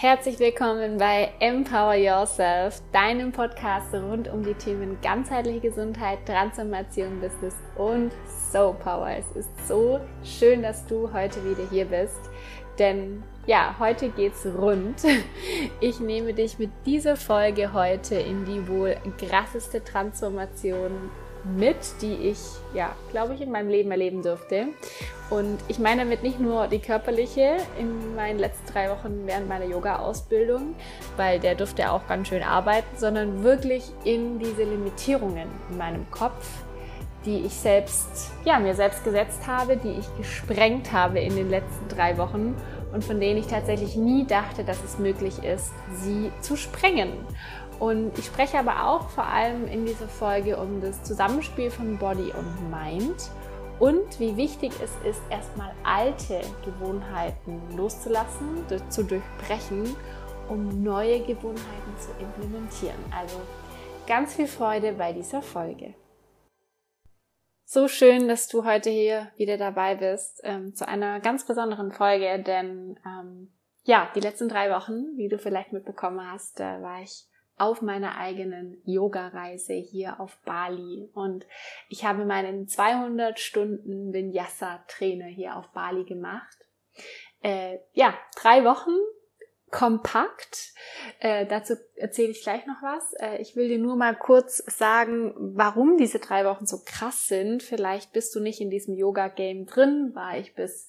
Herzlich willkommen bei Empower Yourself, deinem Podcast rund um die Themen ganzheitliche Gesundheit, Transformation, Business und Soul Power. Es ist so schön, dass du heute wieder hier bist, denn ja, heute geht's rund. Ich nehme dich mit dieser Folge heute in die wohl krasseste Transformation mit, die ich, ja, glaube ich, in meinem Leben erleben durfte. Und ich meine damit nicht nur die körperliche in meinen letzten drei Wochen während meiner Yoga-Ausbildung, weil der durfte auch ganz schön arbeiten, sondern wirklich in diese Limitierungen in meinem Kopf, die ich selbst, ja, mir selbst gesetzt habe, die ich gesprengt habe in den letzten drei Wochen und von denen ich tatsächlich nie dachte, dass es möglich ist, sie zu sprengen. Und ich spreche aber auch vor allem in dieser Folge um das Zusammenspiel von Body und Mind und wie wichtig es ist, erstmal alte Gewohnheiten loszulassen, zu durchbrechen, um neue Gewohnheiten zu implementieren. Also ganz viel Freude bei dieser Folge. So schön, dass du heute hier wieder dabei bist ähm, zu einer ganz besonderen Folge, denn ähm, ja, die letzten drei Wochen, wie du vielleicht mitbekommen hast, äh, war ich auf meiner eigenen Yoga-Reise hier auf Bali. Und ich habe meinen 200 Stunden Vinyasa-Trainer hier auf Bali gemacht. Äh, ja, drei Wochen kompakt. Äh, dazu erzähle ich gleich noch was. Äh, ich will dir nur mal kurz sagen, warum diese drei Wochen so krass sind. Vielleicht bist du nicht in diesem Yoga-Game drin, war ich bis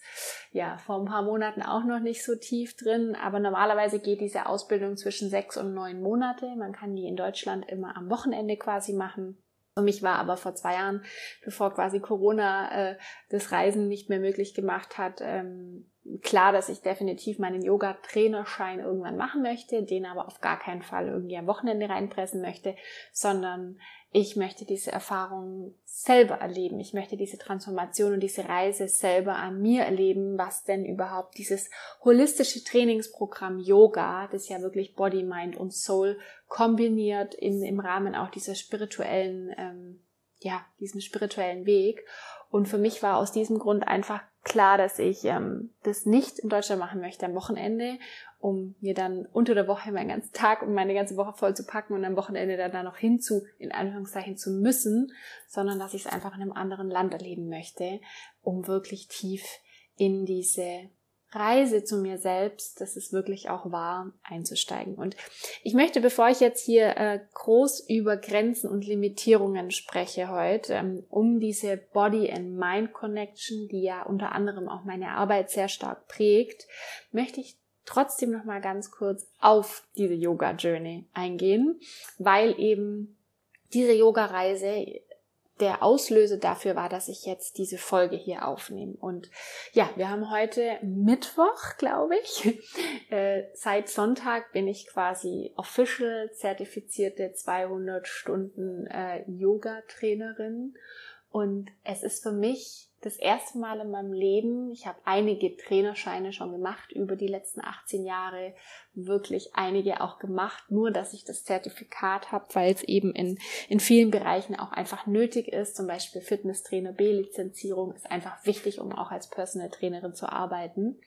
ja vor ein paar Monaten auch noch nicht so tief drin. Aber normalerweise geht diese Ausbildung zwischen sechs und neun Monate. Man kann die in Deutschland immer am Wochenende quasi machen. Für mich war aber vor zwei Jahren, bevor quasi Corona äh, das Reisen nicht mehr möglich gemacht hat, ähm, klar, dass ich definitiv meinen Yoga-Trainerschein irgendwann machen möchte, den aber auf gar keinen Fall irgendwie am Wochenende reinpressen möchte, sondern ich möchte diese Erfahrung selber erleben. Ich möchte diese Transformation und diese Reise selber an mir erleben, was denn überhaupt dieses holistische Trainingsprogramm Yoga, das ja wirklich Body, Mind und Soul kombiniert in, im Rahmen auch dieser spirituellen, ähm, ja, diesen spirituellen Weg. Und für mich war aus diesem Grund einfach klar, dass ich ähm, das nicht in Deutschland machen möchte am Wochenende, um mir dann unter der Woche meinen ganzen Tag und meine ganze Woche voll zu packen und am Wochenende dann da noch hinzu, in Anführungszeichen, zu müssen, sondern dass ich es einfach in einem anderen Land erleben möchte, um wirklich tief in diese Reise zu mir selbst, das ist wirklich auch wahr, einzusteigen. Und ich möchte, bevor ich jetzt hier äh, groß über Grenzen und Limitierungen spreche heute, ähm, um diese Body and Mind Connection, die ja unter anderem auch meine Arbeit sehr stark prägt, möchte ich trotzdem noch mal ganz kurz auf diese Yoga Journey eingehen, weil eben diese Yoga Reise der Auslöser dafür war, dass ich jetzt diese Folge hier aufnehme. Und ja, wir haben heute Mittwoch, glaube ich. Äh, seit Sonntag bin ich quasi official zertifizierte 200 Stunden äh, Yoga-Trainerin. Und es ist für mich das erste Mal in meinem Leben, ich habe einige Trainerscheine schon gemacht über die letzten 18 Jahre, wirklich einige auch gemacht, nur dass ich das Zertifikat habe, weil es eben in, in vielen Bereichen auch einfach nötig ist, zum Beispiel Fitnesstrainer B-Lizenzierung ist einfach wichtig, um auch als Personal Trainerin zu arbeiten.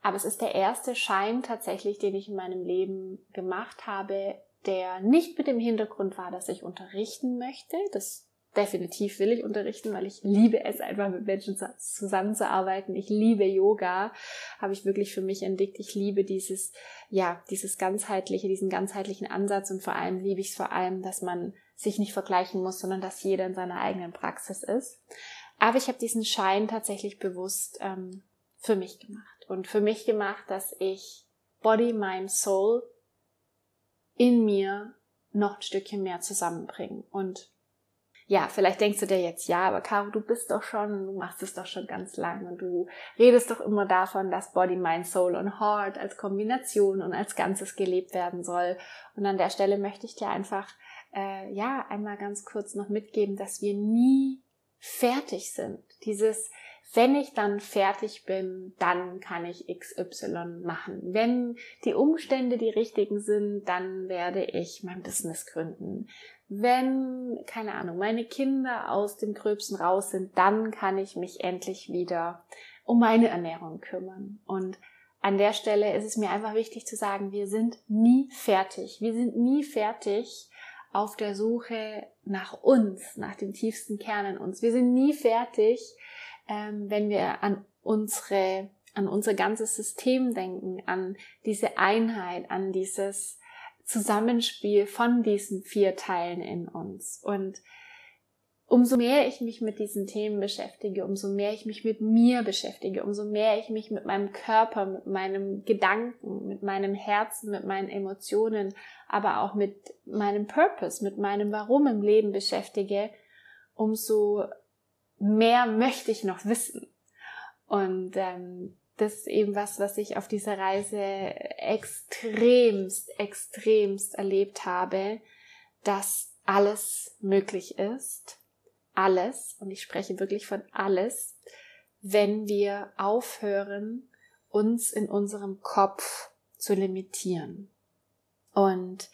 Aber es ist der erste Schein tatsächlich, den ich in meinem Leben gemacht habe, der nicht mit dem Hintergrund war, dass ich unterrichten möchte. Das definitiv will ich unterrichten, weil ich liebe es einfach mit Menschen zusammenzuarbeiten. Ich liebe Yoga, habe ich wirklich für mich entdeckt. Ich liebe dieses, ja, dieses ganzheitliche, diesen ganzheitlichen Ansatz und vor allem liebe ich es vor allem, dass man sich nicht vergleichen muss, sondern dass jeder in seiner eigenen Praxis ist. Aber ich habe diesen Schein tatsächlich bewusst ähm, für mich gemacht und für mich gemacht, dass ich Body, Mind, Soul in mir noch ein Stückchen mehr zusammenbringen und ja, vielleicht denkst du dir jetzt, ja, aber Caro, du bist doch schon, du machst es doch schon ganz lang und du redest doch immer davon, dass Body, Mind, Soul und Heart als Kombination und als Ganzes gelebt werden soll. Und an der Stelle möchte ich dir einfach, äh, ja, einmal ganz kurz noch mitgeben, dass wir nie fertig sind. Dieses, wenn ich dann fertig bin, dann kann ich XY machen. Wenn die Umstände die richtigen sind, dann werde ich mein Business gründen wenn, keine Ahnung, meine Kinder aus dem Gröbsten raus sind, dann kann ich mich endlich wieder um meine Ernährung kümmern. Und an der Stelle ist es mir einfach wichtig zu sagen, wir sind nie fertig. Wir sind nie fertig auf der Suche nach uns, nach dem tiefsten Kern in uns. Wir sind nie fertig, ähm, wenn wir an unsere, an unser ganzes System denken, an diese Einheit, an dieses Zusammenspiel von diesen vier Teilen in uns. Und umso mehr ich mich mit diesen Themen beschäftige, umso mehr ich mich mit mir beschäftige, umso mehr ich mich mit meinem Körper, mit meinem Gedanken, mit meinem Herzen, mit meinen Emotionen, aber auch mit meinem Purpose, mit meinem Warum im Leben beschäftige, umso mehr möchte ich noch wissen. Und ähm, das ist eben was, was ich auf dieser Reise extremst, extremst erlebt habe, dass alles möglich ist alles, und ich spreche wirklich von alles, wenn wir aufhören, uns in unserem Kopf zu limitieren. Und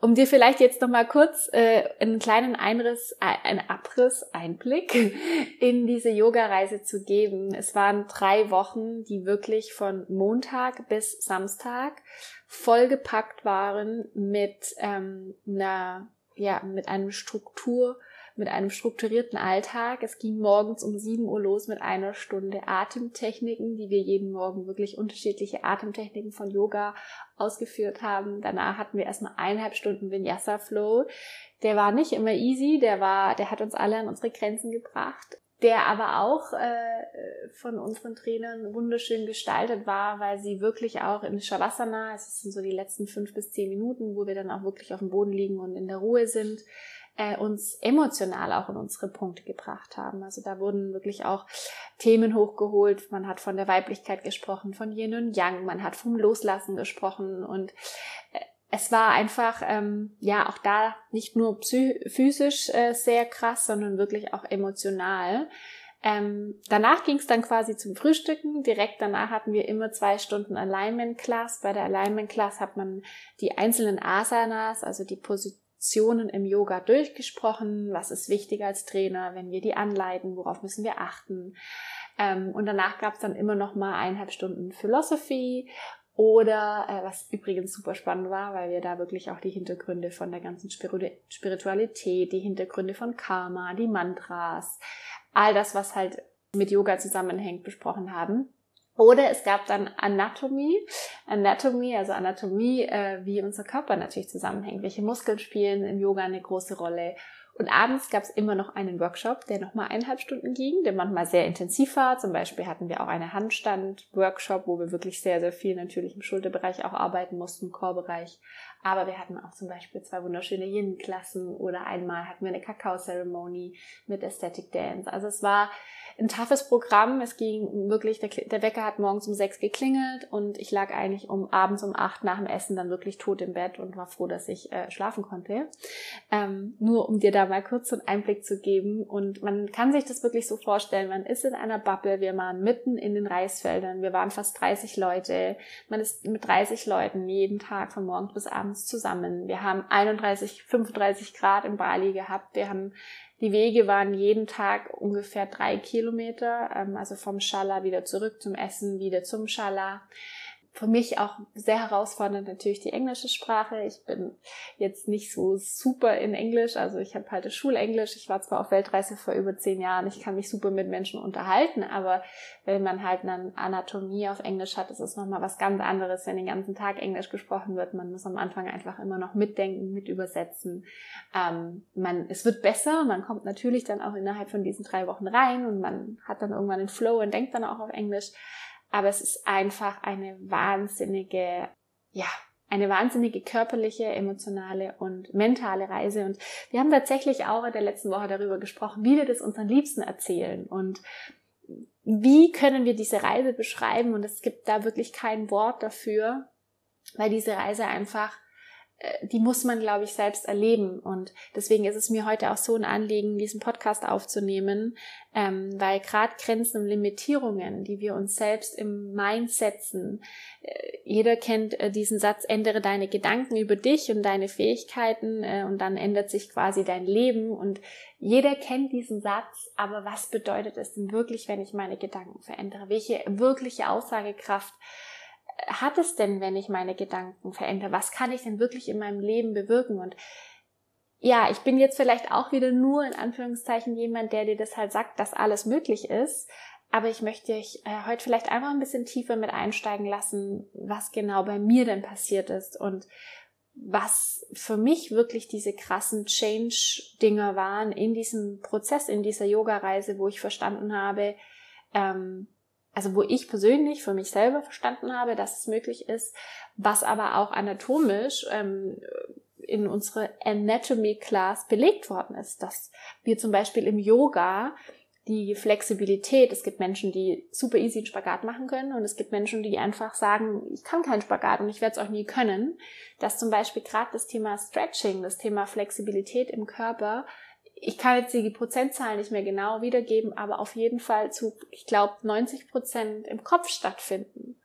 um dir vielleicht jetzt noch mal kurz äh, einen kleinen Einriss, äh, einen Abriss, Einblick in diese Yoga-Reise zu geben. Es waren drei Wochen, die wirklich von Montag bis Samstag vollgepackt waren mit ähm, einer, ja, mit einem Struktur mit einem strukturierten Alltag. Es ging morgens um 7 Uhr los mit einer Stunde Atemtechniken, die wir jeden Morgen wirklich unterschiedliche Atemtechniken von Yoga ausgeführt haben. Danach hatten wir erstmal eineinhalb Stunden Vinyasa Flow. Der war nicht immer easy, der war, der hat uns alle an unsere Grenzen gebracht der aber auch äh, von unseren Trainern wunderschön gestaltet war, weil sie wirklich auch in Shavasana, es sind so die letzten fünf bis zehn Minuten, wo wir dann auch wirklich auf dem Boden liegen und in der Ruhe sind, äh, uns emotional auch in unsere Punkte gebracht haben. Also da wurden wirklich auch Themen hochgeholt. Man hat von der Weiblichkeit gesprochen, von Yin und Yang, man hat vom Loslassen gesprochen und äh, es war einfach, ähm, ja, auch da nicht nur physisch äh, sehr krass, sondern wirklich auch emotional. Ähm, danach ging es dann quasi zum Frühstücken. Direkt danach hatten wir immer zwei Stunden Alignment Class. Bei der Alignment Class hat man die einzelnen Asanas, also die Positionen, Lektionen im Yoga durchgesprochen. Was ist wichtig als Trainer, wenn wir die anleiten? Worauf müssen wir achten? Ähm, und danach gab es dann immer noch mal eineinhalb Stunden Philosophy oder äh, was übrigens super spannend war, weil wir da wirklich auch die Hintergründe von der ganzen Spiritualität, die Hintergründe von Karma, die Mantras, all das, was halt mit Yoga zusammenhängt, besprochen haben. Oder es gab dann Anatomie, Anatomie, also Anatomie, äh, wie unser Körper natürlich zusammenhängt. Welche Muskeln spielen im Yoga eine große Rolle? Und abends gab es immer noch einen Workshop, der nochmal eineinhalb Stunden ging, der manchmal sehr intensiv war. Zum Beispiel hatten wir auch einen Handstand-Workshop, wo wir wirklich sehr, sehr viel natürlich im Schulterbereich auch arbeiten mussten, Chorbereich. Aber wir hatten auch zum Beispiel zwei wunderschöne Yin-Klassen oder einmal hatten wir eine Kakao-Ceremony mit Aesthetic Dance. Also es war ein toughes Programm. Es ging wirklich, der, der Wecker hat morgens um sechs geklingelt und ich lag eigentlich um abends um acht nach dem Essen dann wirklich tot im Bett und war froh, dass ich äh, schlafen konnte. Ähm, nur um dir da mal kurz einen Einblick zu geben. Und man kann sich das wirklich so vorstellen, man ist in einer Bubble, wir waren mitten in den Reisfeldern, wir waren fast 30 Leute, man ist mit 30 Leuten jeden Tag von morgens bis abends zusammen. Wir haben 31, 35 Grad in Bali gehabt, wir haben die Wege waren jeden Tag ungefähr drei Kilometer, ähm, also vom Schala wieder zurück zum Essen, wieder zum Schala für mich auch sehr herausfordernd natürlich die englische Sprache. Ich bin jetzt nicht so super in Englisch, also ich habe halt Schulenglisch. Ich war zwar auf Weltreise vor über zehn Jahren, ich kann mich super mit Menschen unterhalten, aber wenn man halt eine Anatomie auf Englisch hat, ist es nochmal was ganz anderes, wenn den ganzen Tag Englisch gesprochen wird. Man muss am Anfang einfach immer noch mitdenken, mit übersetzen. Ähm, man, es wird besser, man kommt natürlich dann auch innerhalb von diesen drei Wochen rein und man hat dann irgendwann den Flow und denkt dann auch auf Englisch. Aber es ist einfach eine wahnsinnige, ja, eine wahnsinnige körperliche, emotionale und mentale Reise. Und wir haben tatsächlich auch in der letzten Woche darüber gesprochen, wie wir das unseren Liebsten erzählen und wie können wir diese Reise beschreiben. Und es gibt da wirklich kein Wort dafür, weil diese Reise einfach die muss man, glaube ich, selbst erleben. Und deswegen ist es mir heute auch so ein Anliegen, diesen Podcast aufzunehmen, ähm, weil gerade Grenzen und Limitierungen, die wir uns selbst im Mind setzen, äh, jeder kennt äh, diesen Satz, ändere deine Gedanken über dich und deine Fähigkeiten äh, und dann ändert sich quasi dein Leben. Und jeder kennt diesen Satz, aber was bedeutet es denn wirklich, wenn ich meine Gedanken verändere? Welche wirkliche Aussagekraft hat es denn, wenn ich meine Gedanken verändere? Was kann ich denn wirklich in meinem Leben bewirken? Und ja, ich bin jetzt vielleicht auch wieder nur in Anführungszeichen jemand, der dir das halt sagt, dass alles möglich ist. Aber ich möchte dich äh, heute vielleicht einfach ein bisschen tiefer mit einsteigen lassen, was genau bei mir denn passiert ist und was für mich wirklich diese krassen Change-Dinger waren in diesem Prozess, in dieser Yoga-Reise, wo ich verstanden habe, ähm, also wo ich persönlich für mich selber verstanden habe, dass es möglich ist, was aber auch anatomisch ähm, in unsere Anatomy Class belegt worden ist, dass wir zum Beispiel im Yoga die Flexibilität, es gibt Menschen, die super easy einen Spagat machen können und es gibt Menschen, die einfach sagen, ich kann keinen Spagat und ich werde es auch nie können, dass zum Beispiel gerade das Thema Stretching, das Thema Flexibilität im Körper ich kann jetzt die Prozentzahl nicht mehr genau wiedergeben, aber auf jeden Fall zu, ich glaube, 90 Prozent im Kopf stattfinden.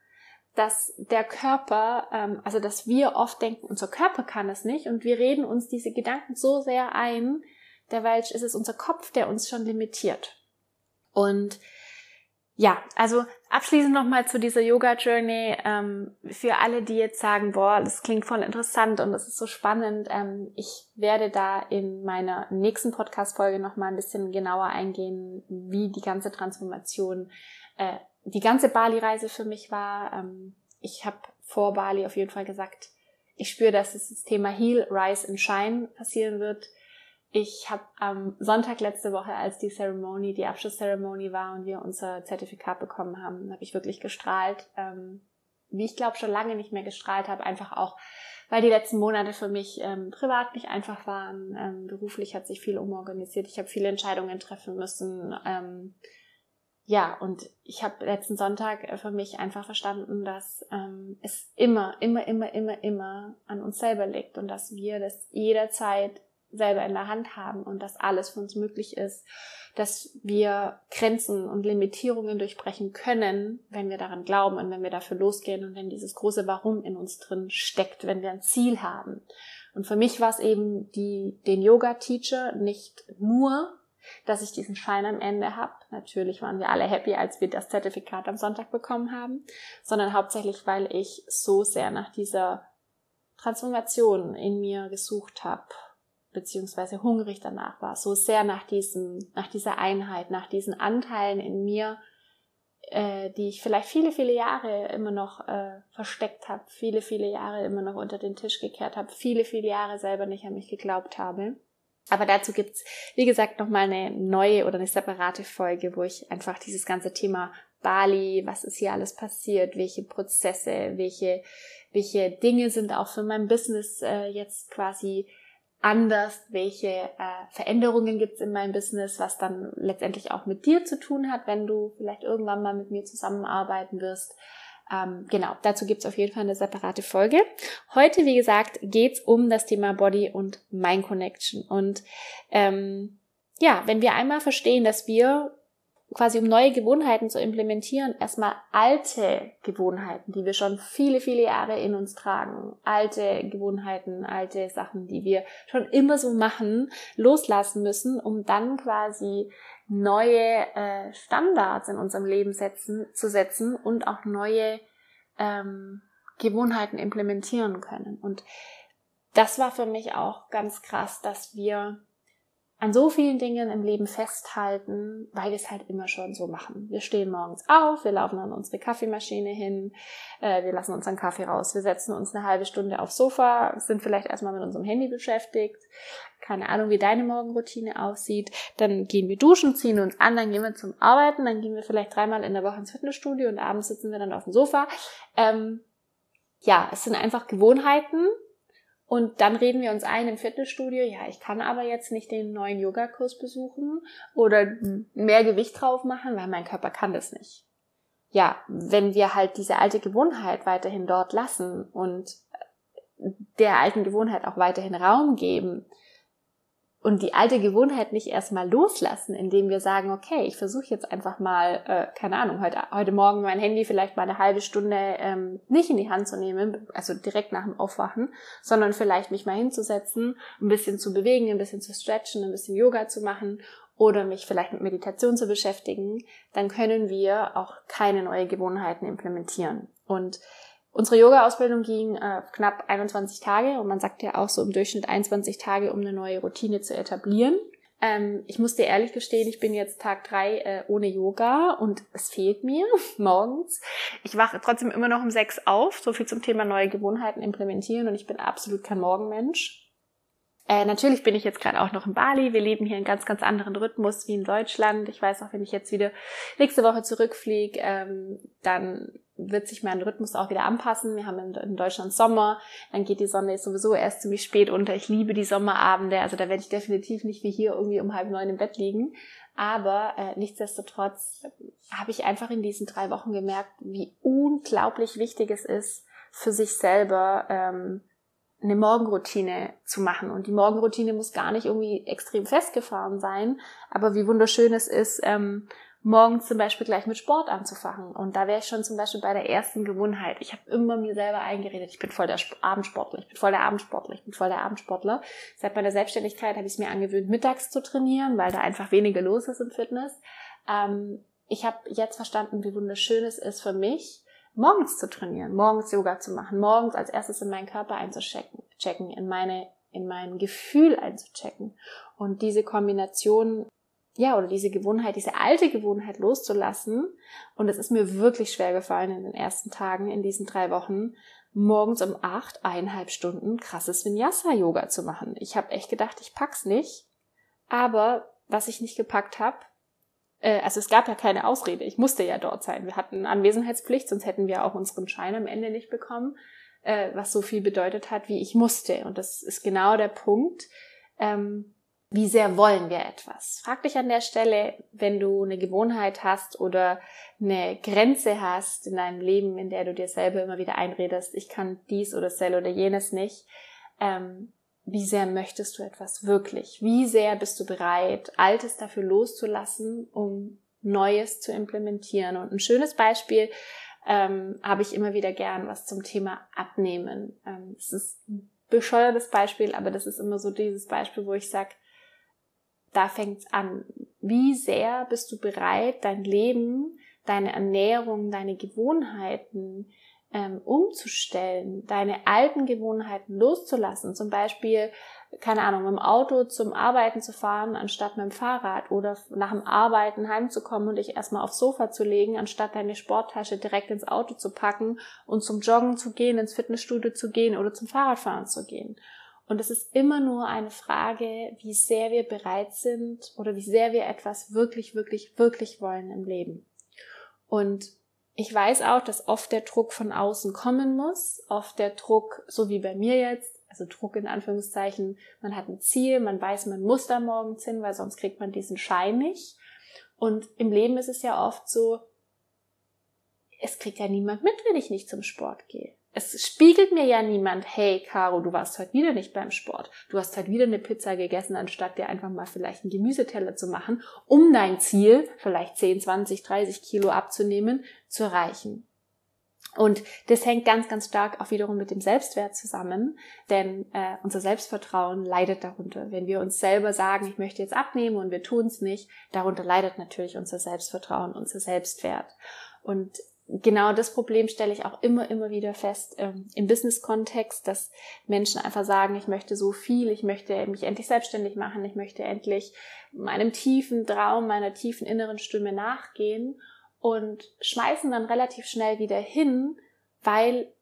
Dass der Körper, ähm, also dass wir oft denken, unser Körper kann es nicht und wir reden uns diese Gedanken so sehr ein, derweil ist es unser Kopf, der uns schon limitiert. Und ja, also abschließend nochmal zu dieser Yoga-Journey. Ähm, für alle, die jetzt sagen, boah, das klingt voll interessant und das ist so spannend, ähm, ich werde da in meiner nächsten Podcast-Folge nochmal ein bisschen genauer eingehen, wie die ganze Transformation, äh, die ganze Bali-Reise für mich war. Ähm, ich habe vor Bali auf jeden Fall gesagt, ich spüre, dass das Thema Heal, Rise and Shine passieren wird ich habe am Sonntag letzte Woche, als die Ceremony, die Abschlusszeremony war und wir unser Zertifikat bekommen haben, habe ich wirklich gestrahlt, ähm, wie ich glaube schon lange nicht mehr gestrahlt habe, einfach auch, weil die letzten Monate für mich ähm, privat nicht einfach waren. Ähm, beruflich hat sich viel umorganisiert, ich habe viele Entscheidungen treffen müssen. Ähm, ja, und ich habe letzten Sonntag äh, für mich einfach verstanden, dass ähm, es immer, immer, immer, immer, immer an uns selber liegt und dass wir das jederzeit selber in der Hand haben und dass alles für uns möglich ist, dass wir Grenzen und Limitierungen durchbrechen können, wenn wir daran glauben und wenn wir dafür losgehen und wenn dieses große Warum in uns drin steckt, wenn wir ein Ziel haben. Und für mich war es eben die, den Yoga-Teacher nicht nur, dass ich diesen Schein am Ende habe. Natürlich waren wir alle happy, als wir das Zertifikat am Sonntag bekommen haben, sondern hauptsächlich, weil ich so sehr nach dieser Transformation in mir gesucht habe beziehungsweise hungrig danach war, so sehr nach diesem, nach dieser Einheit, nach diesen Anteilen in mir, äh, die ich vielleicht viele, viele Jahre immer noch äh, versteckt habe, viele, viele Jahre immer noch unter den Tisch gekehrt habe, viele, viele Jahre selber nicht an mich geglaubt habe. Aber dazu gibt's, wie gesagt, nochmal eine neue oder eine separate Folge, wo ich einfach dieses ganze Thema Bali, was ist hier alles passiert, welche Prozesse, welche, welche Dinge sind auch für mein Business äh, jetzt quasi anders, welche äh, Veränderungen gibt es in meinem Business, was dann letztendlich auch mit dir zu tun hat, wenn du vielleicht irgendwann mal mit mir zusammenarbeiten wirst. Ähm, genau, dazu gibt es auf jeden Fall eine separate Folge. Heute, wie gesagt, geht's um das Thema Body und Mind Connection. Und ähm, ja, wenn wir einmal verstehen, dass wir quasi um neue Gewohnheiten zu implementieren, erstmal alte Gewohnheiten, die wir schon viele, viele Jahre in uns tragen, alte Gewohnheiten, alte Sachen, die wir schon immer so machen, loslassen müssen, um dann quasi neue äh, Standards in unserem Leben setzen, zu setzen und auch neue ähm, Gewohnheiten implementieren können. Und das war für mich auch ganz krass, dass wir an so vielen Dingen im Leben festhalten, weil wir es halt immer schon so machen. Wir stehen morgens auf, wir laufen an unsere Kaffeemaschine hin, äh, wir lassen unseren Kaffee raus, wir setzen uns eine halbe Stunde aufs Sofa, sind vielleicht erstmal mit unserem Handy beschäftigt, keine Ahnung, wie deine Morgenroutine aussieht, dann gehen wir duschen, ziehen uns an, dann gehen wir zum Arbeiten, dann gehen wir vielleicht dreimal in der Woche ins Fitnessstudio und abends sitzen wir dann auf dem Sofa. Ähm, ja, es sind einfach Gewohnheiten, und dann reden wir uns ein im Fitnessstudio, ja, ich kann aber jetzt nicht den neuen Yogakurs besuchen oder mehr Gewicht drauf machen, weil mein Körper kann das nicht. Ja, wenn wir halt diese alte Gewohnheit weiterhin dort lassen und der alten Gewohnheit auch weiterhin Raum geben, und die alte Gewohnheit nicht erstmal loslassen, indem wir sagen, okay, ich versuche jetzt einfach mal, äh, keine Ahnung, heute, heute Morgen mein Handy vielleicht mal eine halbe Stunde ähm, nicht in die Hand zu nehmen, also direkt nach dem Aufwachen, sondern vielleicht mich mal hinzusetzen, ein bisschen zu bewegen, ein bisschen zu stretchen, ein bisschen Yoga zu machen oder mich vielleicht mit Meditation zu beschäftigen, dann können wir auch keine neue Gewohnheiten implementieren. Und Unsere Yoga-Ausbildung ging äh, knapp 21 Tage und man sagt ja auch so im Durchschnitt 21 Tage, um eine neue Routine zu etablieren. Ähm, ich muss dir ehrlich gestehen, ich bin jetzt Tag drei äh, ohne Yoga und es fehlt mir morgens. Ich wache trotzdem immer noch um sechs auf, so viel zum Thema neue Gewohnheiten implementieren und ich bin absolut kein Morgenmensch. Äh, natürlich bin ich jetzt gerade auch noch in Bali. Wir leben hier einen ganz, ganz anderen Rhythmus wie in Deutschland. Ich weiß auch, wenn ich jetzt wieder nächste Woche zurückfliege, ähm, dann wird sich mein Rhythmus auch wieder anpassen. Wir haben in, in, Deutschland Sommer, dann geht die Sonne sowieso erst ziemlich spät unter. Ich liebe die Sommerabende, also da werde ich definitiv nicht wie hier irgendwie um halb neun im Bett liegen. Aber äh, nichtsdestotrotz habe ich einfach in diesen drei Wochen gemerkt, wie unglaublich wichtig es ist, für sich selber ähm, eine Morgenroutine zu machen. Und die Morgenroutine muss gar nicht irgendwie extrem festgefahren sein, aber wie wunderschön es ist, ähm, morgens zum Beispiel gleich mit Sport anzufangen. Und da wäre ich schon zum Beispiel bei der ersten Gewohnheit. Ich habe immer mir selber eingeredet, ich bin voll der Abendsportler, ich bin voll der Abendsportler, ich bin voll der Abendsportler. Seit meiner Selbstständigkeit habe ich es mir angewöhnt, mittags zu trainieren, weil da einfach weniger los ist im Fitness. Ähm, ich habe jetzt verstanden, wie wunderschön es ist für mich, morgens zu trainieren, morgens Yoga zu machen, morgens als erstes in meinen Körper einzuchecken, checken, in meine, in mein Gefühl einzuchecken. Und diese Kombination, ja, oder diese Gewohnheit, diese alte Gewohnheit loszulassen. Und es ist mir wirklich schwer gefallen in den ersten Tagen, in diesen drei Wochen, morgens um acht, eineinhalb Stunden krasses Vinyasa-Yoga zu machen. Ich habe echt gedacht, ich pack's nicht. Aber was ich nicht gepackt habe, äh, also es gab ja keine Ausrede. Ich musste ja dort sein. Wir hatten Anwesenheitspflicht, sonst hätten wir auch unseren Schein am Ende nicht bekommen, äh, was so viel bedeutet hat, wie ich musste. Und das ist genau der Punkt. Ähm, wie sehr wollen wir etwas? Frag dich an der Stelle, wenn du eine Gewohnheit hast oder eine Grenze hast in deinem Leben, in der du dir selber immer wieder einredest, ich kann dies oder das oder jenes nicht. Ähm, wie sehr möchtest du etwas wirklich? Wie sehr bist du bereit, Altes dafür loszulassen, um Neues zu implementieren? Und ein schönes Beispiel ähm, habe ich immer wieder gern, was zum Thema Abnehmen. Ähm, es ist ein bescheuertes Beispiel, aber das ist immer so dieses Beispiel, wo ich sage, da fängt's an. Wie sehr bist du bereit, dein Leben, deine Ernährung, deine Gewohnheiten, ähm, umzustellen, deine alten Gewohnheiten loszulassen. Zum Beispiel, keine Ahnung, mit dem Auto zum Arbeiten zu fahren, anstatt mit dem Fahrrad oder nach dem Arbeiten heimzukommen und dich erstmal aufs Sofa zu legen, anstatt deine Sporttasche direkt ins Auto zu packen und zum Joggen zu gehen, ins Fitnessstudio zu gehen oder zum Fahrradfahren zu gehen. Und es ist immer nur eine Frage, wie sehr wir bereit sind oder wie sehr wir etwas wirklich, wirklich, wirklich wollen im Leben. Und ich weiß auch, dass oft der Druck von außen kommen muss, oft der Druck, so wie bei mir jetzt, also Druck in Anführungszeichen, man hat ein Ziel, man weiß, man muss da morgens hin, weil sonst kriegt man diesen Schein nicht. Und im Leben ist es ja oft so, es kriegt ja niemand mit, wenn ich nicht zum Sport gehe es spiegelt mir ja niemand, hey Caro, du warst heute wieder nicht beim Sport. Du hast heute wieder eine Pizza gegessen, anstatt dir einfach mal vielleicht einen Gemüseteller zu machen, um dein Ziel, vielleicht 10, 20, 30 Kilo abzunehmen, zu erreichen. Und das hängt ganz, ganz stark auch wiederum mit dem Selbstwert zusammen, denn äh, unser Selbstvertrauen leidet darunter. Wenn wir uns selber sagen, ich möchte jetzt abnehmen und wir tun es nicht, darunter leidet natürlich unser Selbstvertrauen, unser Selbstwert. Und genau das Problem stelle ich auch immer, immer wieder fest ähm, im Business-Kontext, dass Menschen einfach sagen, ich möchte so viel, ich möchte mich endlich selbstständig machen, ich möchte endlich meinem tiefen Traum, meiner tiefen inneren Stimme nachgehen und schmeißen dann relativ schnell wieder hin, weil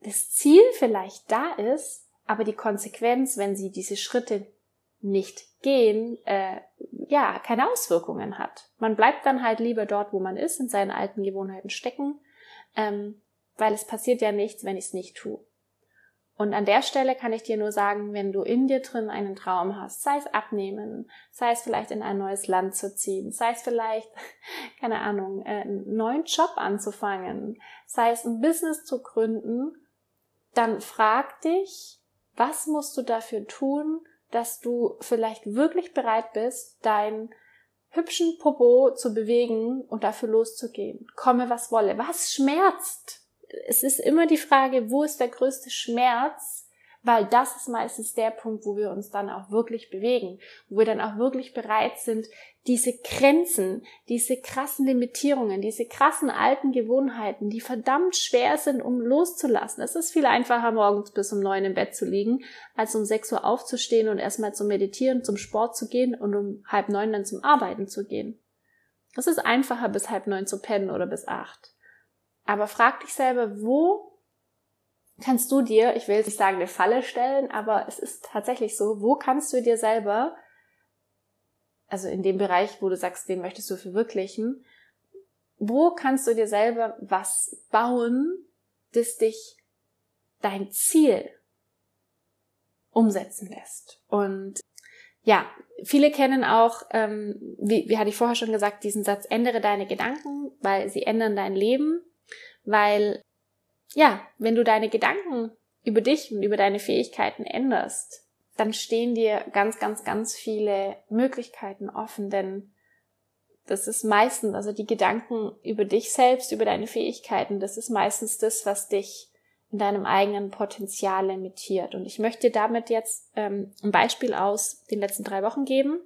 das Ziel vielleicht da ist, aber die Konsequenz, wenn sie diese Schritte nicht gehen, äh, ja, keine Auswirkungen hat. Man bleibt dann halt lieber dort, wo man ist, in seinen alten Gewohnheiten stecken, ähm, weil es passiert ja nichts, wenn ich es nicht tue. Und an der Stelle kann ich dir nur sagen, wenn du in dir drin einen Traum hast, sei es abnehmen, sei es vielleicht in ein neues Land zu ziehen, sei es vielleicht, keine Ahnung, äh, einen neuen Job anzufangen, sei es ein Business zu gründen, dann frag dich, was musst du dafür tun, dass du vielleicht wirklich bereit bist, deinen hübschen Popo zu bewegen und dafür loszugehen. Komme, was wolle. Was schmerzt? Es ist immer die Frage, wo ist der größte Schmerz, weil das ist meistens der Punkt, wo wir uns dann auch wirklich bewegen, wo wir dann auch wirklich bereit sind, diese Grenzen, diese krassen Limitierungen, diese krassen alten Gewohnheiten, die verdammt schwer sind, um loszulassen. Es ist viel einfacher, morgens bis um neun im Bett zu liegen, als um sechs Uhr aufzustehen und erstmal zu meditieren, zum Sport zu gehen und um halb neun dann zum Arbeiten zu gehen. Es ist einfacher, bis halb neun zu pennen oder bis acht. Aber frag dich selber, wo kannst du dir, ich will jetzt nicht sagen, eine Falle stellen, aber es ist tatsächlich so, wo kannst du dir selber, also in dem Bereich, wo du sagst, den möchtest du verwirklichen, wo kannst du dir selber was bauen, das dich dein Ziel umsetzen lässt? Und ja, viele kennen auch, ähm, wie, wie hatte ich vorher schon gesagt, diesen Satz, ändere deine Gedanken, weil sie ändern dein Leben, weil ja, wenn du deine Gedanken über dich und über deine Fähigkeiten änderst, dann stehen dir ganz, ganz, ganz viele Möglichkeiten offen, denn das ist meistens, also die Gedanken über dich selbst, über deine Fähigkeiten, das ist meistens das, was dich in deinem eigenen Potenzial limitiert. Und ich möchte damit jetzt ähm, ein Beispiel aus den letzten drei Wochen geben.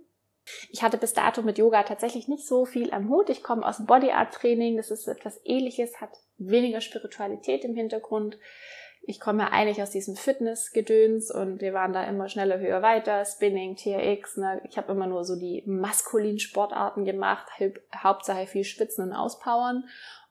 Ich hatte bis dato mit Yoga tatsächlich nicht so viel am Hut. Ich komme aus Body Art Training, das ist etwas ähnliches, hat weniger Spiritualität im Hintergrund. Ich komme ja eigentlich aus diesem Fitness-Gedöns und wir waren da immer schneller, höher, weiter, Spinning, TRX. Ne? Ich habe immer nur so die maskulinen Sportarten gemacht, Hauptsache viel Schwitzen und Auspowern.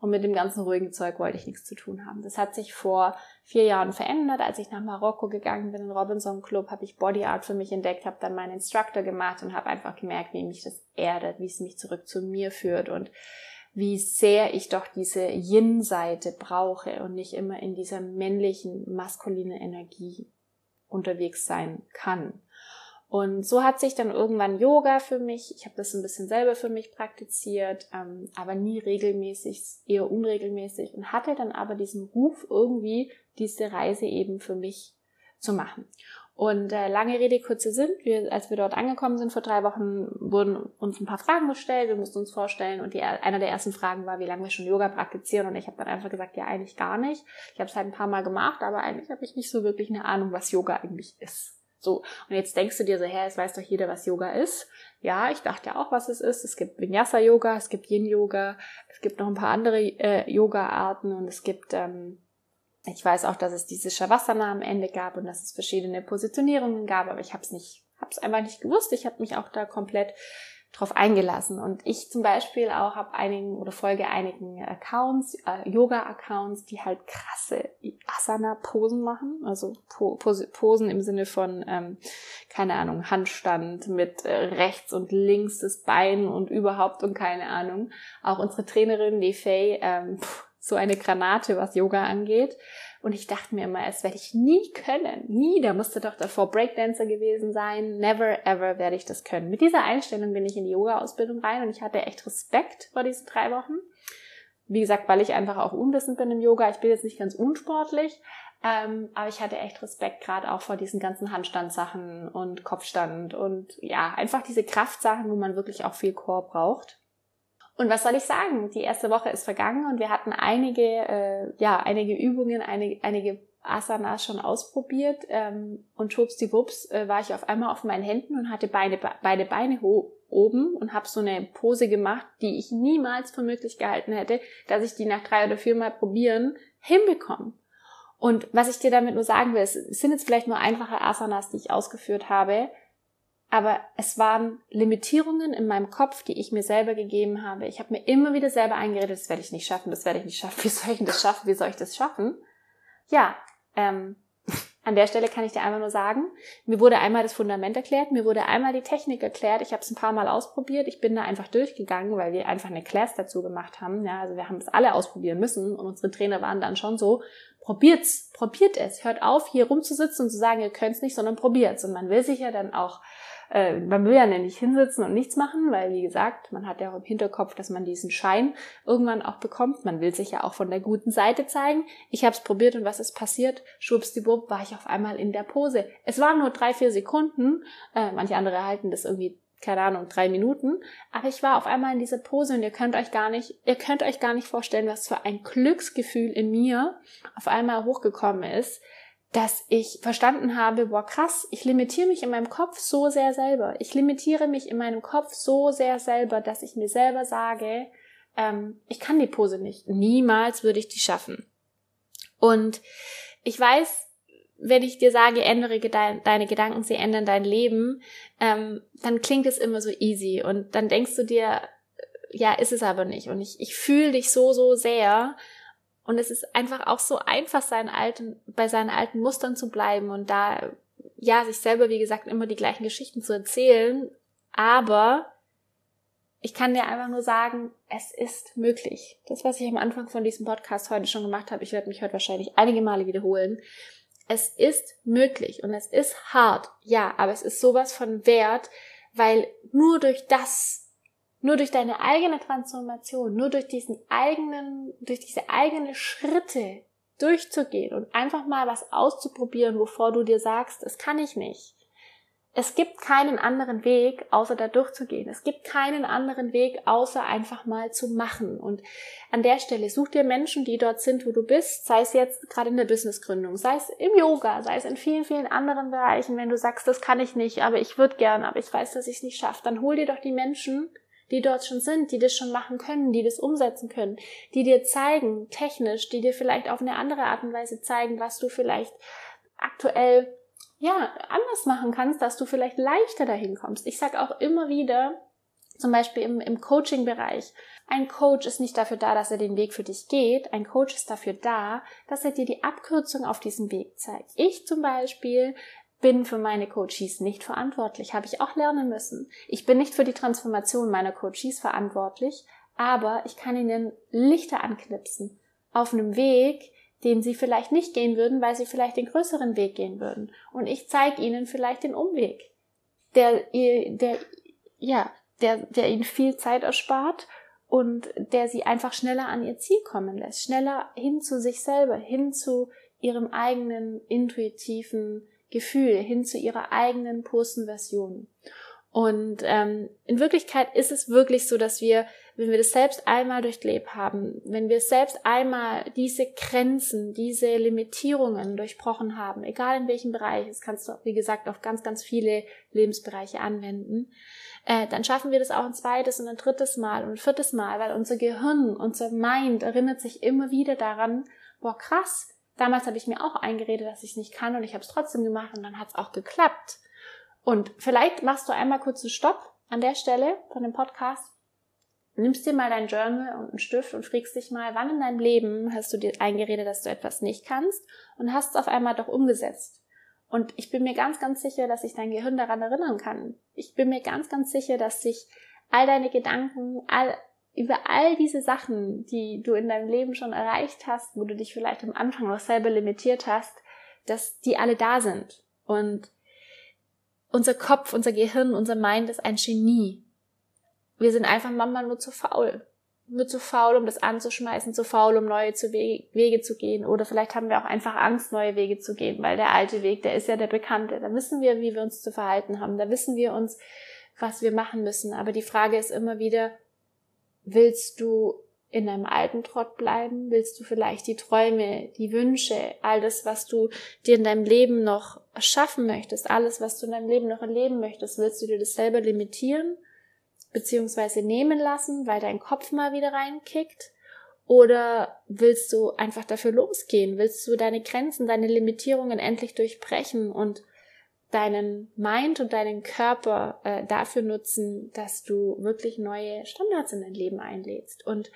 Und mit dem ganzen ruhigen Zeug wollte ich nichts zu tun haben. Das hat sich vor vier Jahren verändert. Als ich nach Marokko gegangen bin, in Robinson Club, habe ich Body Art für mich entdeckt, habe dann meinen Instructor gemacht und habe einfach gemerkt, wie mich das erdet, wie es mich zurück zu mir führt und wie sehr ich doch diese Yin-Seite brauche und nicht immer in dieser männlichen, maskulinen Energie unterwegs sein kann. Und so hat sich dann irgendwann Yoga für mich, ich habe das ein bisschen selber für mich praktiziert, ähm, aber nie regelmäßig, eher unregelmäßig und hatte dann aber diesen Ruf irgendwie, diese Reise eben für mich zu machen. Und äh, lange Rede, kurze Sinn, wir, als wir dort angekommen sind vor drei Wochen, wurden uns ein paar Fragen gestellt, wir mussten uns vorstellen und die, einer der ersten Fragen war, wie lange wir schon Yoga praktizieren und ich habe dann einfach gesagt, ja eigentlich gar nicht. Ich habe es halt ein paar Mal gemacht, aber eigentlich habe ich nicht so wirklich eine Ahnung, was Yoga eigentlich ist. So, und jetzt denkst du dir so, hä, es weiß doch jeder, was Yoga ist. Ja, ich dachte ja auch, was es ist. Es gibt Vinyasa-Yoga, es gibt Yin-Yoga, es gibt noch ein paar andere äh, Yoga-Arten und es gibt ähm, ich weiß auch, dass es diese Shavasana am Ende gab und dass es verschiedene Positionierungen gab, aber ich habe es nicht, habe es einfach nicht gewusst. Ich habe mich auch da komplett drauf eingelassen. Und ich zum Beispiel auch habe einigen oder folge einigen Accounts, äh, Yoga-Accounts, die halt krasse Asana-Posen machen. Also po Posen im Sinne von, ähm, keine Ahnung, Handstand mit äh, rechts und links das Bein und überhaupt und keine Ahnung. Auch unsere Trainerin, die Faye, ähm, so eine Granate, was Yoga angeht. Und ich dachte mir immer, es werde ich nie können. Nie, da musste doch davor Breakdancer gewesen sein. Never ever werde ich das können. Mit dieser Einstellung bin ich in die Yoga-Ausbildung rein und ich hatte echt Respekt vor diesen drei Wochen. Wie gesagt, weil ich einfach auch unwissend bin im Yoga. Ich bin jetzt nicht ganz unsportlich, ähm, aber ich hatte echt Respekt gerade auch vor diesen ganzen Handstandsachen und Kopfstand und ja, einfach diese Kraftsachen, wo man wirklich auch viel Chor braucht. Und was soll ich sagen? Die erste Woche ist vergangen und wir hatten einige, äh, ja, einige Übungen, einige, einige Asanas schon ausprobiert ähm, und schwuppsdiwupps äh, war ich auf einmal auf meinen Händen und hatte beide, beide Beine oben und habe so eine Pose gemacht, die ich niemals für möglich gehalten hätte, dass ich die nach drei oder vier Mal probieren hinbekomme. Und was ich dir damit nur sagen will, es sind jetzt vielleicht nur einfache Asanas, die ich ausgeführt habe, aber es waren Limitierungen in meinem Kopf, die ich mir selber gegeben habe. Ich habe mir immer wieder selber eingeredet, das werde ich nicht schaffen, das werde ich nicht schaffen. Wie soll ich das schaffen? Wie soll ich das schaffen? Ja, ähm, an der Stelle kann ich dir einfach nur sagen, mir wurde einmal das Fundament erklärt, mir wurde einmal die Technik erklärt, ich habe es ein paar Mal ausprobiert, ich bin da einfach durchgegangen, weil wir einfach eine Class dazu gemacht haben. Ja, also wir haben es alle ausprobieren müssen und unsere Trainer waren dann schon so, probiert's, probiert es, hört auf, hier rumzusitzen und zu sagen, ihr könnt's nicht, sondern probiert's. Und man will sich ja dann auch äh, man will ja nicht hinsitzen und nichts machen, weil wie gesagt, man hat ja auch im Hinterkopf, dass man diesen Schein irgendwann auch bekommt. Man will sich ja auch von der guten Seite zeigen. Ich habe es probiert und was ist passiert? Schwuppsdiwupp war ich auf einmal in der Pose. Es waren nur drei, vier Sekunden. Äh, manche andere halten das irgendwie keine Ahnung, drei Minuten. Aber ich war auf einmal in dieser Pose und ihr könnt euch gar nicht, ihr könnt euch gar nicht vorstellen, was für ein Glücksgefühl in mir auf einmal hochgekommen ist, dass ich verstanden habe, boah, krass, ich limitiere mich in meinem Kopf so sehr selber. Ich limitiere mich in meinem Kopf so sehr selber, dass ich mir selber sage, ähm, ich kann die Pose nicht. Niemals würde ich die schaffen. Und ich weiß, wenn ich dir sage, ändere deine Gedanken, sie ändern dein Leben, ähm, dann klingt es immer so easy. Und dann denkst du dir, ja, ist es aber nicht. Und ich, ich fühle dich so, so sehr. Und es ist einfach auch so einfach, seinen alten, bei seinen alten Mustern zu bleiben und da, ja, sich selber, wie gesagt, immer die gleichen Geschichten zu erzählen. Aber ich kann dir einfach nur sagen, es ist möglich. Das, was ich am Anfang von diesem Podcast heute schon gemacht habe, ich werde mich heute wahrscheinlich einige Male wiederholen. Es ist möglich und es ist hart, ja, aber es ist sowas von wert, weil nur durch das nur durch deine eigene Transformation, nur durch diesen eigenen, durch diese eigenen Schritte durchzugehen und einfach mal was auszuprobieren, wovor du dir sagst, das kann ich nicht. Es gibt keinen anderen Weg, außer da durchzugehen. Es gibt keinen anderen Weg, außer einfach mal zu machen. Und an der Stelle such dir Menschen, die dort sind, wo du bist, sei es jetzt gerade in der Businessgründung, sei es im Yoga, sei es in vielen, vielen anderen Bereichen. Wenn du sagst, das kann ich nicht, aber ich würde gern, aber ich weiß, dass ich es nicht schaffe, dann hol dir doch die Menschen, die dort schon sind, die das schon machen können, die das umsetzen können, die dir zeigen, technisch, die dir vielleicht auf eine andere Art und Weise zeigen, was du vielleicht aktuell ja anders machen kannst, dass du vielleicht leichter dahin kommst. Ich sage auch immer wieder, zum Beispiel im, im Coaching-Bereich, ein Coach ist nicht dafür da, dass er den Weg für dich geht. Ein Coach ist dafür da, dass er dir die Abkürzung auf diesem Weg zeigt. Ich zum Beispiel bin für meine Coaches nicht verantwortlich, habe ich auch lernen müssen. Ich bin nicht für die Transformation meiner Coaches verantwortlich, aber ich kann ihnen Lichter anknipsen auf einem Weg, den sie vielleicht nicht gehen würden, weil sie vielleicht den größeren Weg gehen würden. Und ich zeige ihnen vielleicht den Umweg, der, der, ja, der, der ihnen viel Zeit erspart und der sie einfach schneller an ihr Ziel kommen lässt, schneller hin zu sich selber, hin zu ihrem eigenen intuitiven Gefühl hin zu ihrer eigenen puren Version. Und ähm, in Wirklichkeit ist es wirklich so, dass wir, wenn wir das selbst einmal durchlebt haben, wenn wir selbst einmal diese Grenzen, diese Limitierungen durchbrochen haben, egal in welchem Bereich, das kannst du, wie gesagt, auf ganz, ganz viele Lebensbereiche anwenden, äh, dann schaffen wir das auch ein zweites und ein drittes Mal und ein viertes Mal, weil unser Gehirn, unser Mind erinnert sich immer wieder daran, boah, krass, Damals habe ich mir auch eingeredet, dass ich es nicht kann und ich habe es trotzdem gemacht und dann hat es auch geklappt. Und vielleicht machst du einmal kurz einen Stopp an der Stelle von dem Podcast, nimmst dir mal dein Journal und einen Stift und fragst dich mal, wann in deinem Leben hast du dir eingeredet, dass du etwas nicht kannst und hast es auf einmal doch umgesetzt. Und ich bin mir ganz, ganz sicher, dass sich dein Gehirn daran erinnern kann. Ich bin mir ganz, ganz sicher, dass sich all deine Gedanken, all über all diese Sachen, die du in deinem Leben schon erreicht hast, wo du dich vielleicht am Anfang noch selber limitiert hast, dass die alle da sind. Und unser Kopf, unser Gehirn, unser Mind ist ein Genie. Wir sind einfach manchmal nur zu faul. Nur zu faul, um das anzuschmeißen, zu faul, um neue Wege zu gehen. Oder vielleicht haben wir auch einfach Angst, neue Wege zu gehen, weil der alte Weg, der ist ja der bekannte. Da wissen wir, wie wir uns zu verhalten haben. Da wissen wir uns, was wir machen müssen. Aber die Frage ist immer wieder, Willst du in einem alten Trott bleiben? Willst du vielleicht die Träume, die Wünsche, all das, was du dir in deinem Leben noch erschaffen möchtest, alles, was du in deinem Leben noch erleben möchtest, willst du dir das selber limitieren, beziehungsweise nehmen lassen, weil dein Kopf mal wieder reinkickt? Oder willst du einfach dafür losgehen? Willst du deine Grenzen, deine Limitierungen endlich durchbrechen und deinen Mind und deinen Körper äh, dafür nutzen, dass du wirklich neue Standards in dein Leben einlädst. Und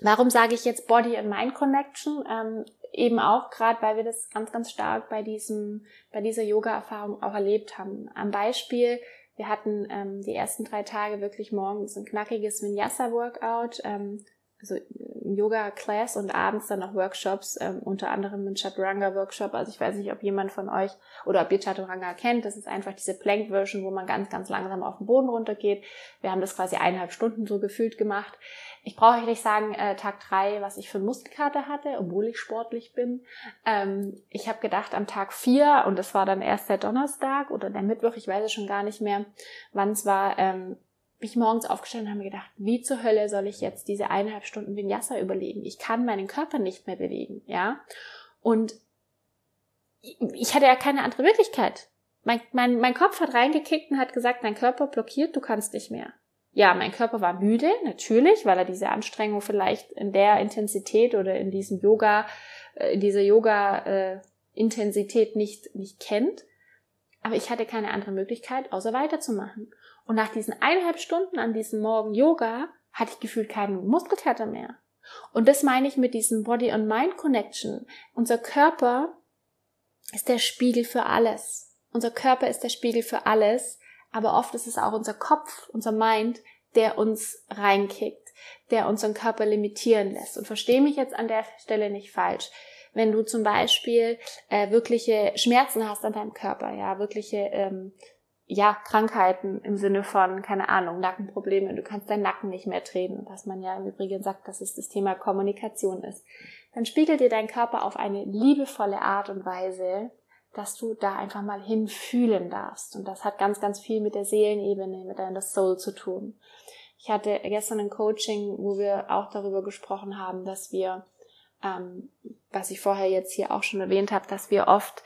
warum sage ich jetzt Body and Mind Connection? Ähm, eben auch gerade, weil wir das ganz, ganz stark bei diesem, bei dieser Yoga-Erfahrung auch erlebt haben. Am Beispiel, wir hatten ähm, die ersten drei Tage wirklich morgens ein knackiges Vinyasa-Workout, ähm, also Yoga-Class und abends dann noch Workshops, ähm, unter anderem ein Chaturanga-Workshop. Also ich weiß nicht, ob jemand von euch oder ob ihr Chaturanga kennt. Das ist einfach diese Plank-Version, wo man ganz, ganz langsam auf den Boden runtergeht. Wir haben das quasi eineinhalb Stunden so gefühlt gemacht. Ich brauche euch nicht sagen, äh, Tag drei, was ich für Muskelkater hatte, obwohl ich sportlich bin. Ähm, ich habe gedacht, am Tag vier, und das war dann erst der Donnerstag oder der Mittwoch, ich weiß es schon gar nicht mehr, wann es war, ähm, bin ich morgens aufgestanden und habe mir gedacht, wie zur Hölle soll ich jetzt diese eineinhalb Stunden Vinyasa überlegen? Ich kann meinen Körper nicht mehr bewegen, ja? Und ich hatte ja keine andere Möglichkeit. Mein, mein, mein Kopf hat reingekickt und hat gesagt, dein Körper blockiert, du kannst nicht mehr. Ja, mein Körper war müde, natürlich, weil er diese Anstrengung vielleicht in der Intensität oder in diesem Yoga, äh, in dieser Yoga-Intensität nicht, nicht kennt. Aber ich hatte keine andere Möglichkeit, außer weiterzumachen. Und nach diesen eineinhalb Stunden an diesem Morgen Yoga hatte ich gefühlt keinen Muskelkater mehr. Und das meine ich mit diesem Body and Mind Connection. Unser Körper ist der Spiegel für alles. Unser Körper ist der Spiegel für alles, aber oft ist es auch unser Kopf, unser Mind, der uns reinkickt, der unseren Körper limitieren lässt. Und verstehe mich jetzt an der Stelle nicht falsch. Wenn du zum Beispiel äh, wirkliche Schmerzen hast an deinem Körper, ja, wirkliche ähm, ja, Krankheiten im Sinne von, keine Ahnung, Nackenprobleme, du kannst deinen Nacken nicht mehr drehen, was man ja im Übrigen sagt, dass es das Thema Kommunikation ist, dann spiegelt dir dein Körper auf eine liebevolle Art und Weise, dass du da einfach mal hinfühlen darfst. Und das hat ganz, ganz viel mit der Seelenebene, mit deiner Soul zu tun. Ich hatte gestern ein Coaching, wo wir auch darüber gesprochen haben, dass wir, ähm, was ich vorher jetzt hier auch schon erwähnt habe, dass wir oft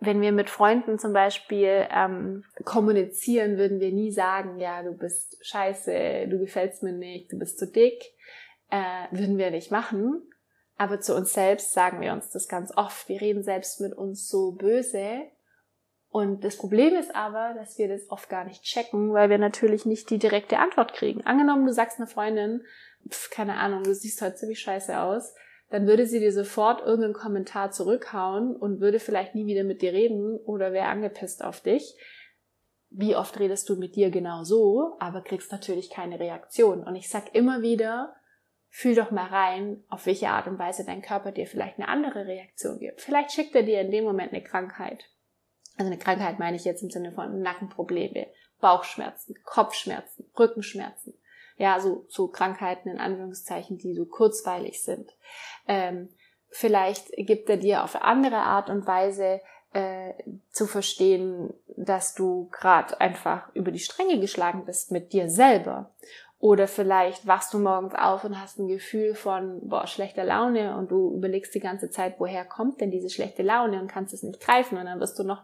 wenn wir mit Freunden zum Beispiel ähm, kommunizieren, würden wir nie sagen, ja, du bist scheiße, du gefällst mir nicht, du bist zu dick. Äh, würden wir nicht machen. Aber zu uns selbst sagen wir uns das ganz oft. Wir reden selbst mit uns so böse. Und das Problem ist aber, dass wir das oft gar nicht checken, weil wir natürlich nicht die direkte Antwort kriegen. Angenommen, du sagst einer Freundin, pf, keine Ahnung, du siehst heute ziemlich scheiße aus dann würde sie dir sofort irgendeinen Kommentar zurückhauen und würde vielleicht nie wieder mit dir reden oder wäre angepisst auf dich. Wie oft redest du mit dir genau so, aber kriegst natürlich keine Reaktion. Und ich sag immer wieder, fühl doch mal rein, auf welche Art und Weise dein Körper dir vielleicht eine andere Reaktion gibt. Vielleicht schickt er dir in dem Moment eine Krankheit. Also eine Krankheit meine ich jetzt im Sinne von Nackenprobleme, Bauchschmerzen, Kopfschmerzen, Rückenschmerzen ja, so, so Krankheiten in Anführungszeichen, die so kurzweilig sind. Ähm, vielleicht gibt er dir auf andere Art und Weise äh, zu verstehen, dass du gerade einfach über die Stränge geschlagen bist mit dir selber. Oder vielleicht wachst du morgens auf und hast ein Gefühl von, boah, schlechter Laune und du überlegst die ganze Zeit, woher kommt denn diese schlechte Laune und kannst es nicht greifen und dann wirst du noch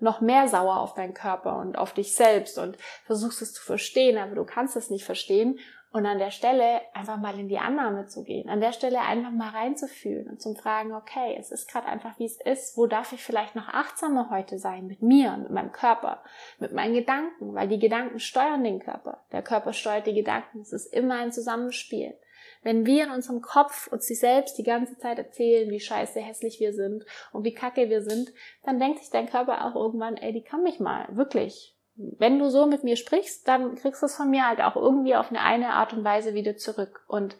noch mehr sauer auf deinen Körper und auf dich selbst und versuchst es zu verstehen, aber du kannst es nicht verstehen. Und an der Stelle einfach mal in die Annahme zu gehen, an der Stelle einfach mal reinzufühlen und zu fragen, okay, es ist gerade einfach wie es ist, wo darf ich vielleicht noch achtsamer heute sein mit mir, mit meinem Körper, mit meinen Gedanken, weil die Gedanken steuern den Körper, der Körper steuert die Gedanken, es ist immer ein Zusammenspiel. Wenn wir in unserem Kopf uns die selbst die ganze Zeit erzählen, wie scheiße hässlich wir sind und wie kacke wir sind, dann denkt sich dein Körper auch irgendwann, ey, die kann mich mal, wirklich. Wenn du so mit mir sprichst, dann kriegst du es von mir halt auch irgendwie auf eine eine Art und Weise wieder zurück. Und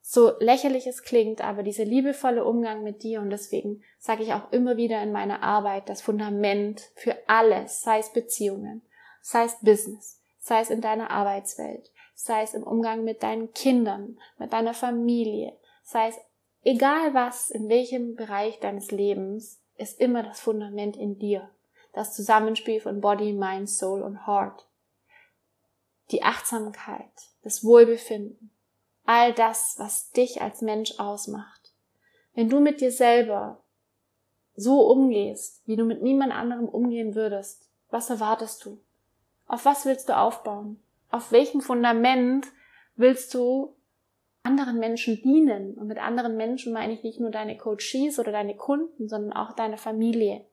so lächerlich es klingt, aber dieser liebevolle Umgang mit dir und deswegen sage ich auch immer wieder in meiner Arbeit, das Fundament für alles, sei es Beziehungen, sei es Business, sei es in deiner Arbeitswelt, sei es im Umgang mit deinen Kindern, mit deiner Familie, sei es egal was, in welchem Bereich deines Lebens, ist immer das Fundament in dir. Das Zusammenspiel von Body, Mind, Soul und Heart. Die Achtsamkeit, das Wohlbefinden, all das, was dich als Mensch ausmacht. Wenn du mit dir selber so umgehst, wie du mit niemand anderem umgehen würdest, was erwartest du? Auf was willst du aufbauen? Auf welchem Fundament willst du anderen Menschen dienen? Und mit anderen Menschen meine ich nicht nur deine Coaches oder deine Kunden, sondern auch deine Familie,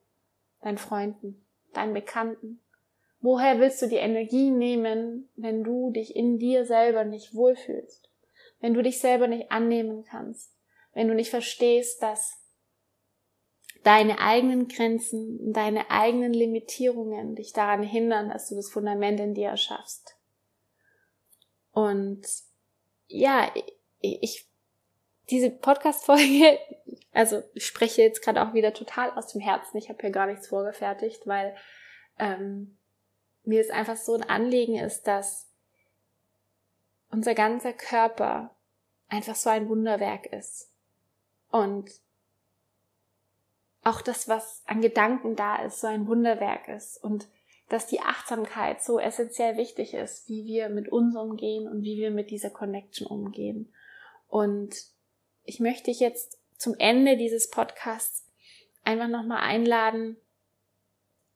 deinen Freunden, deinen Bekannten. Woher willst du die Energie nehmen, wenn du dich in dir selber nicht wohlfühlst? Wenn du dich selber nicht annehmen kannst? Wenn du nicht verstehst, dass deine eigenen Grenzen, deine eigenen Limitierungen dich daran hindern, dass du das Fundament in dir erschaffst? Und ja, ich, diese Podcast-Folge, also ich spreche jetzt gerade auch wieder total aus dem Herzen. Ich habe hier gar nichts vorgefertigt, weil ähm, mir es einfach so ein Anliegen ist, dass unser ganzer Körper einfach so ein Wunderwerk ist. Und auch das, was an Gedanken da ist, so ein Wunderwerk ist. Und dass die Achtsamkeit so essentiell wichtig ist, wie wir mit uns umgehen und wie wir mit dieser Connection umgehen. Und ich möchte dich jetzt zum Ende dieses Podcasts einfach nochmal einladen,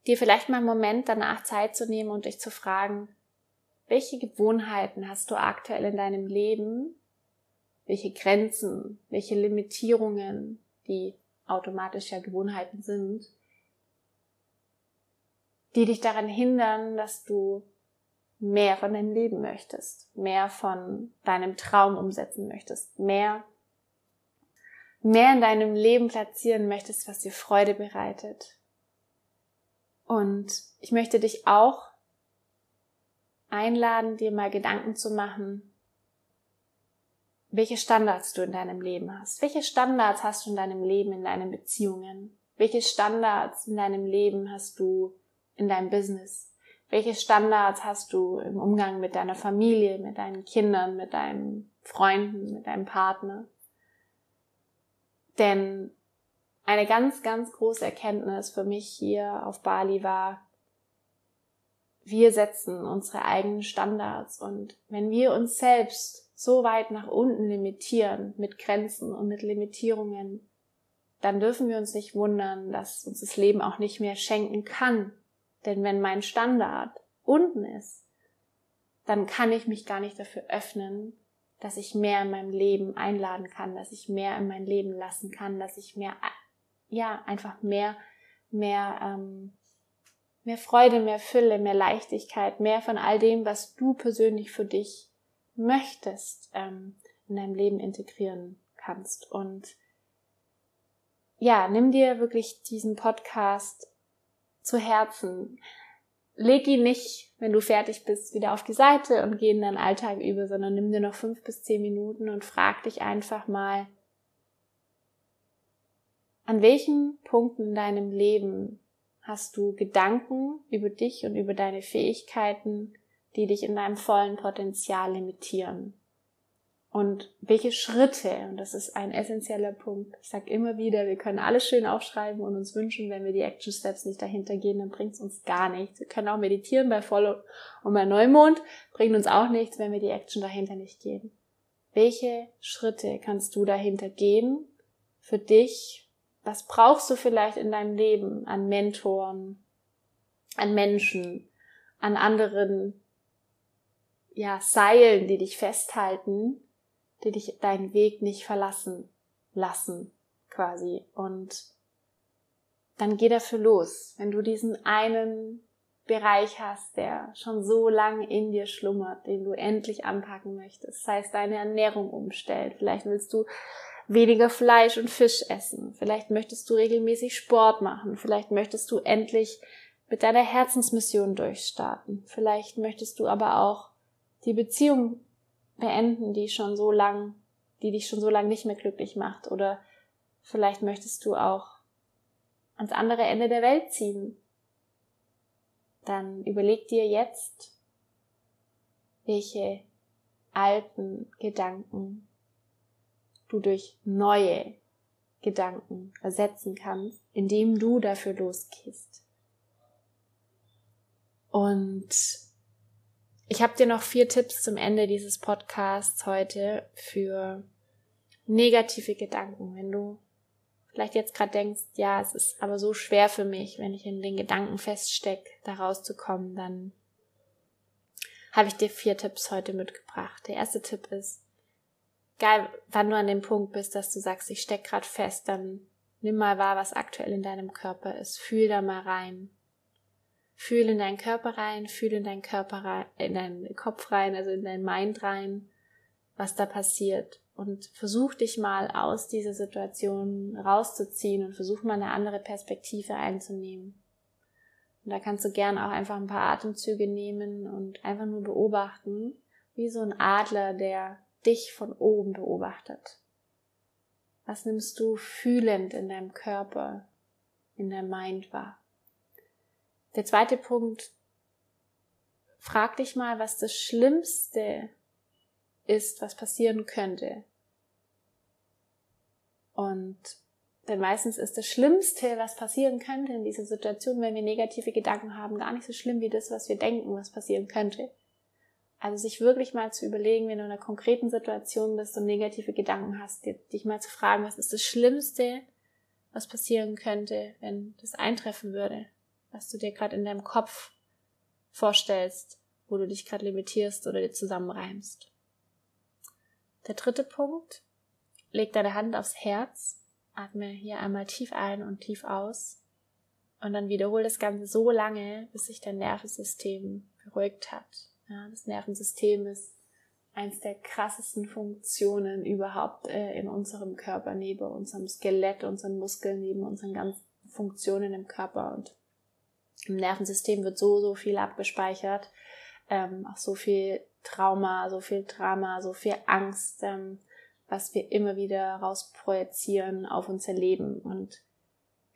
dir vielleicht mal einen Moment danach Zeit zu nehmen und dich zu fragen, welche Gewohnheiten hast du aktuell in deinem Leben? Welche Grenzen, welche Limitierungen, die automatisch ja Gewohnheiten sind, die dich daran hindern, dass du mehr von deinem Leben möchtest, mehr von deinem Traum umsetzen möchtest, mehr, mehr in deinem Leben platzieren möchtest, was dir Freude bereitet. Und ich möchte dich auch einladen, dir mal Gedanken zu machen, welche Standards du in deinem Leben hast. Welche Standards hast du in deinem Leben, in deinen Beziehungen? Welche Standards in deinem Leben hast du in deinem Business? Welche Standards hast du im Umgang mit deiner Familie, mit deinen Kindern, mit deinen Freunden, mit deinem Partner? Denn eine ganz, ganz große Erkenntnis für mich hier auf Bali war, wir setzen unsere eigenen Standards und wenn wir uns selbst so weit nach unten limitieren mit Grenzen und mit Limitierungen, dann dürfen wir uns nicht wundern, dass uns das Leben auch nicht mehr schenken kann. Denn wenn mein Standard unten ist, dann kann ich mich gar nicht dafür öffnen, dass ich mehr in meinem Leben einladen kann, dass ich mehr in mein Leben lassen kann, dass ich mehr, ja, einfach mehr, mehr ähm, mehr Freude, mehr Fülle, mehr Leichtigkeit, mehr von all dem, was du persönlich für dich möchtest, ähm, in deinem Leben integrieren kannst. Und ja, nimm dir wirklich diesen Podcast zu Herzen. Leg ihn nicht, wenn du fertig bist, wieder auf die Seite und geh in deinen Alltag über, sondern nimm dir noch fünf bis zehn Minuten und frag dich einfach mal, an welchen Punkten in deinem Leben hast du Gedanken über dich und über deine Fähigkeiten, die dich in deinem vollen Potenzial limitieren. Und welche Schritte, und das ist ein essentieller Punkt, ich sage immer wieder, wir können alles schön aufschreiben und uns wünschen, wenn wir die Action Steps nicht dahinter gehen, dann bringt es uns gar nichts. Wir können auch meditieren bei Voll- und bei Neumond, bringt uns auch nichts, wenn wir die Action dahinter nicht gehen. Welche Schritte kannst du dahinter gehen für dich, was brauchst du vielleicht in deinem Leben an Mentoren, an Menschen, an anderen, ja, Seilen, die dich festhalten, die dich deinen Weg nicht verlassen lassen, quasi. Und dann geh dafür los. Wenn du diesen einen Bereich hast, der schon so lange in dir schlummert, den du endlich anpacken möchtest, das heißt deine Ernährung umstellen. Vielleicht willst du weniger Fleisch und Fisch essen. Vielleicht möchtest du regelmäßig Sport machen. Vielleicht möchtest du endlich mit deiner Herzensmission durchstarten. Vielleicht möchtest du aber auch die Beziehung beenden, die schon so lang, die dich schon so lange nicht mehr glücklich macht. Oder vielleicht möchtest du auch ans andere Ende der Welt ziehen. Dann überleg dir jetzt, welche alten Gedanken du durch neue Gedanken ersetzen kannst, indem du dafür losgehst. Und ich habe dir noch vier Tipps zum Ende dieses Podcasts heute für negative Gedanken. Wenn du vielleicht jetzt gerade denkst, ja, es ist aber so schwer für mich, wenn ich in den Gedanken feststecke, da rauszukommen, dann habe ich dir vier Tipps heute mitgebracht. Der erste Tipp ist, egal wann du an dem Punkt bist, dass du sagst, ich steck gerade fest, dann nimm mal wahr, was aktuell in deinem Körper ist. Fühl da mal rein. Fühl in deinen Körper rein, fühl in deinen Körper rein, in deinen Kopf rein, also in deinen Mind rein, was da passiert. Und versuch dich mal aus dieser Situation rauszuziehen und versuch mal eine andere Perspektive einzunehmen. Und da kannst du gern auch einfach ein paar Atemzüge nehmen und einfach nur beobachten, wie so ein Adler, der dich von oben beobachtet. Was nimmst du fühlend in deinem Körper, in deinem Mind wahr? Der zweite Punkt, frag dich mal, was das Schlimmste ist, was passieren könnte. Und denn meistens ist das Schlimmste, was passieren könnte in dieser Situation, wenn wir negative Gedanken haben, gar nicht so schlimm wie das, was wir denken, was passieren könnte. Also sich wirklich mal zu überlegen, wenn du in einer konkreten Situation bist und negative Gedanken hast, dich mal zu fragen, was ist das Schlimmste, was passieren könnte, wenn das eintreffen würde, was du dir gerade in deinem Kopf vorstellst, wo du dich gerade limitierst oder dir zusammenreimst. Der dritte Punkt, leg deine Hand aufs Herz, atme hier einmal tief ein und tief aus und dann wiederhole das Ganze so lange, bis sich dein Nervensystem beruhigt hat. Ja, das Nervensystem ist eins der krassesten Funktionen überhaupt äh, in unserem Körper, neben unserem Skelett, unseren Muskeln, neben unseren ganzen Funktionen im Körper. Und im Nervensystem wird so, so viel abgespeichert. Ähm, auch so viel Trauma, so viel Drama, so viel Angst, ähm, was wir immer wieder rausprojizieren auf unser Leben. Und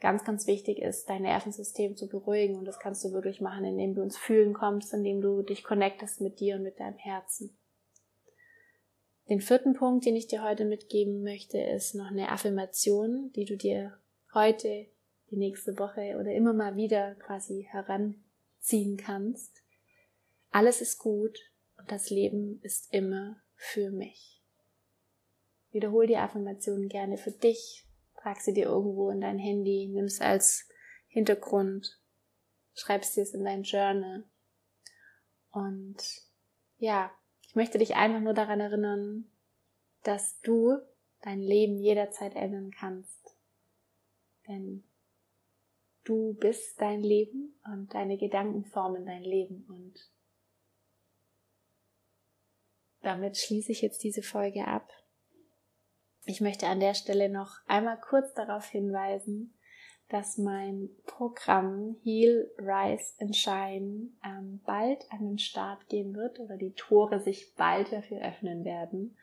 ganz, ganz wichtig ist, dein Nervensystem zu beruhigen. Und das kannst du wirklich machen, indem du ins Fühlen kommst, indem du dich connectest mit dir und mit deinem Herzen. Den vierten Punkt, den ich dir heute mitgeben möchte, ist noch eine Affirmation, die du dir heute, die nächste Woche oder immer mal wieder quasi heranziehen kannst. Alles ist gut und das Leben ist immer für mich. Wiederhol die Affirmation gerne für dich, trag sie dir irgendwo in dein Handy, nimm es als Hintergrund, schreibst dir es in dein Journal und ja, ich möchte dich einfach nur daran erinnern, dass du dein Leben jederzeit ändern kannst. Denn du bist dein Leben und deine Gedanken formen dein Leben. Und damit schließe ich jetzt diese Folge ab. Ich möchte an der Stelle noch einmal kurz darauf hinweisen, dass mein Programm Heal, Rise and Shine ähm, bald an den Start gehen wird oder die Tore sich bald dafür öffnen werden.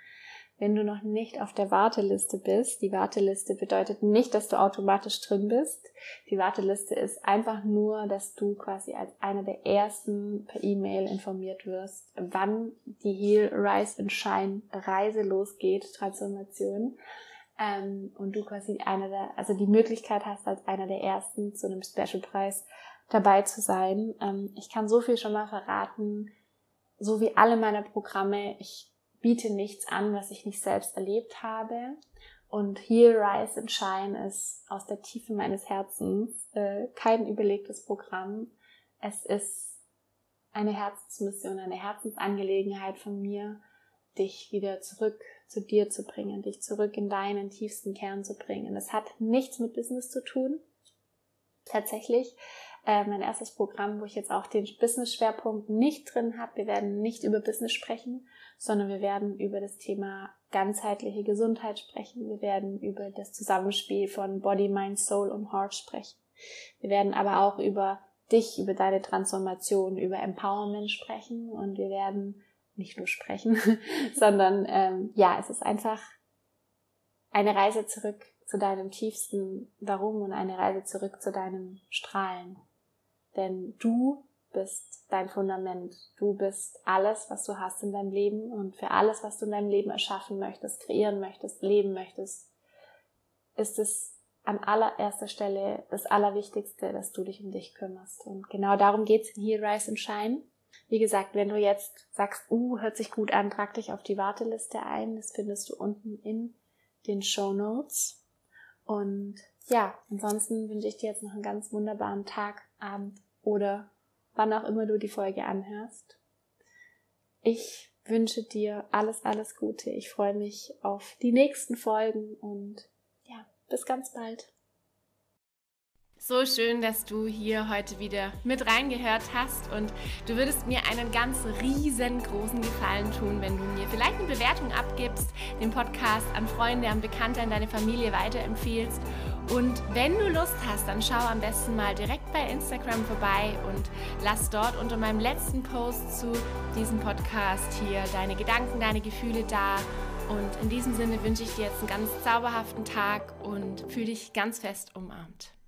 Wenn du noch nicht auf der Warteliste bist, die Warteliste bedeutet nicht, dass du automatisch drin bist. Die Warteliste ist einfach nur, dass du quasi als einer der ersten per E-Mail informiert wirst, wann die Heal, Rise and Shine Reise losgeht, Transformation ähm, und du quasi einer der, also die Möglichkeit hast, als einer der ersten zu einem Special-Preis dabei zu sein. Ähm, ich kann so viel schon mal verraten, so wie alle meine Programme. Ich biete nichts an, was ich nicht selbst erlebt habe. Und Heal, Rise and Shine ist aus der Tiefe meines Herzens äh, kein überlegtes Programm. Es ist eine Herzensmission, eine Herzensangelegenheit von mir, dich wieder zurück zu dir zu bringen, dich zurück in deinen tiefsten Kern zu bringen. Das hat nichts mit Business zu tun. Tatsächlich, äh, mein erstes Programm, wo ich jetzt auch den Business-Schwerpunkt nicht drin habe. Wir werden nicht über Business sprechen, sondern wir werden über das Thema ganzheitliche Gesundheit sprechen. Wir werden über das Zusammenspiel von Body, Mind, Soul und Heart sprechen. Wir werden aber auch über dich, über deine Transformation, über Empowerment sprechen und wir werden nicht nur sprechen, sondern ähm, ja, es ist einfach eine Reise zurück zu deinem tiefsten Warum und eine Reise zurück zu deinem Strahlen. Denn du bist dein Fundament. Du bist alles, was du hast in deinem Leben und für alles, was du in deinem Leben erschaffen möchtest, kreieren möchtest, leben möchtest, ist es an allererster Stelle das Allerwichtigste, dass du dich um dich kümmerst. Und genau darum geht's in Here Rise and Shine. Wie gesagt, wenn du jetzt sagst, uh, hört sich gut an, trag dich auf die Warteliste ein. Das findest du unten in den Show Notes. Und ja, ansonsten wünsche ich dir jetzt noch einen ganz wunderbaren Tag, Abend oder wann auch immer du die Folge anhörst. Ich wünsche dir alles, alles Gute. Ich freue mich auf die nächsten Folgen und ja, bis ganz bald. So schön, dass du hier heute wieder mit reingehört hast und du würdest mir einen ganz riesengroßen Gefallen tun, wenn du mir vielleicht eine Bewertung abgibst, den Podcast an Freunde, an Bekannte, an deine Familie weiterempfehlst und wenn du Lust hast, dann schau am besten mal direkt bei Instagram vorbei und lass dort unter meinem letzten Post zu diesem Podcast hier deine Gedanken, deine Gefühle da und in diesem Sinne wünsche ich dir jetzt einen ganz zauberhaften Tag und fühle dich ganz fest umarmt.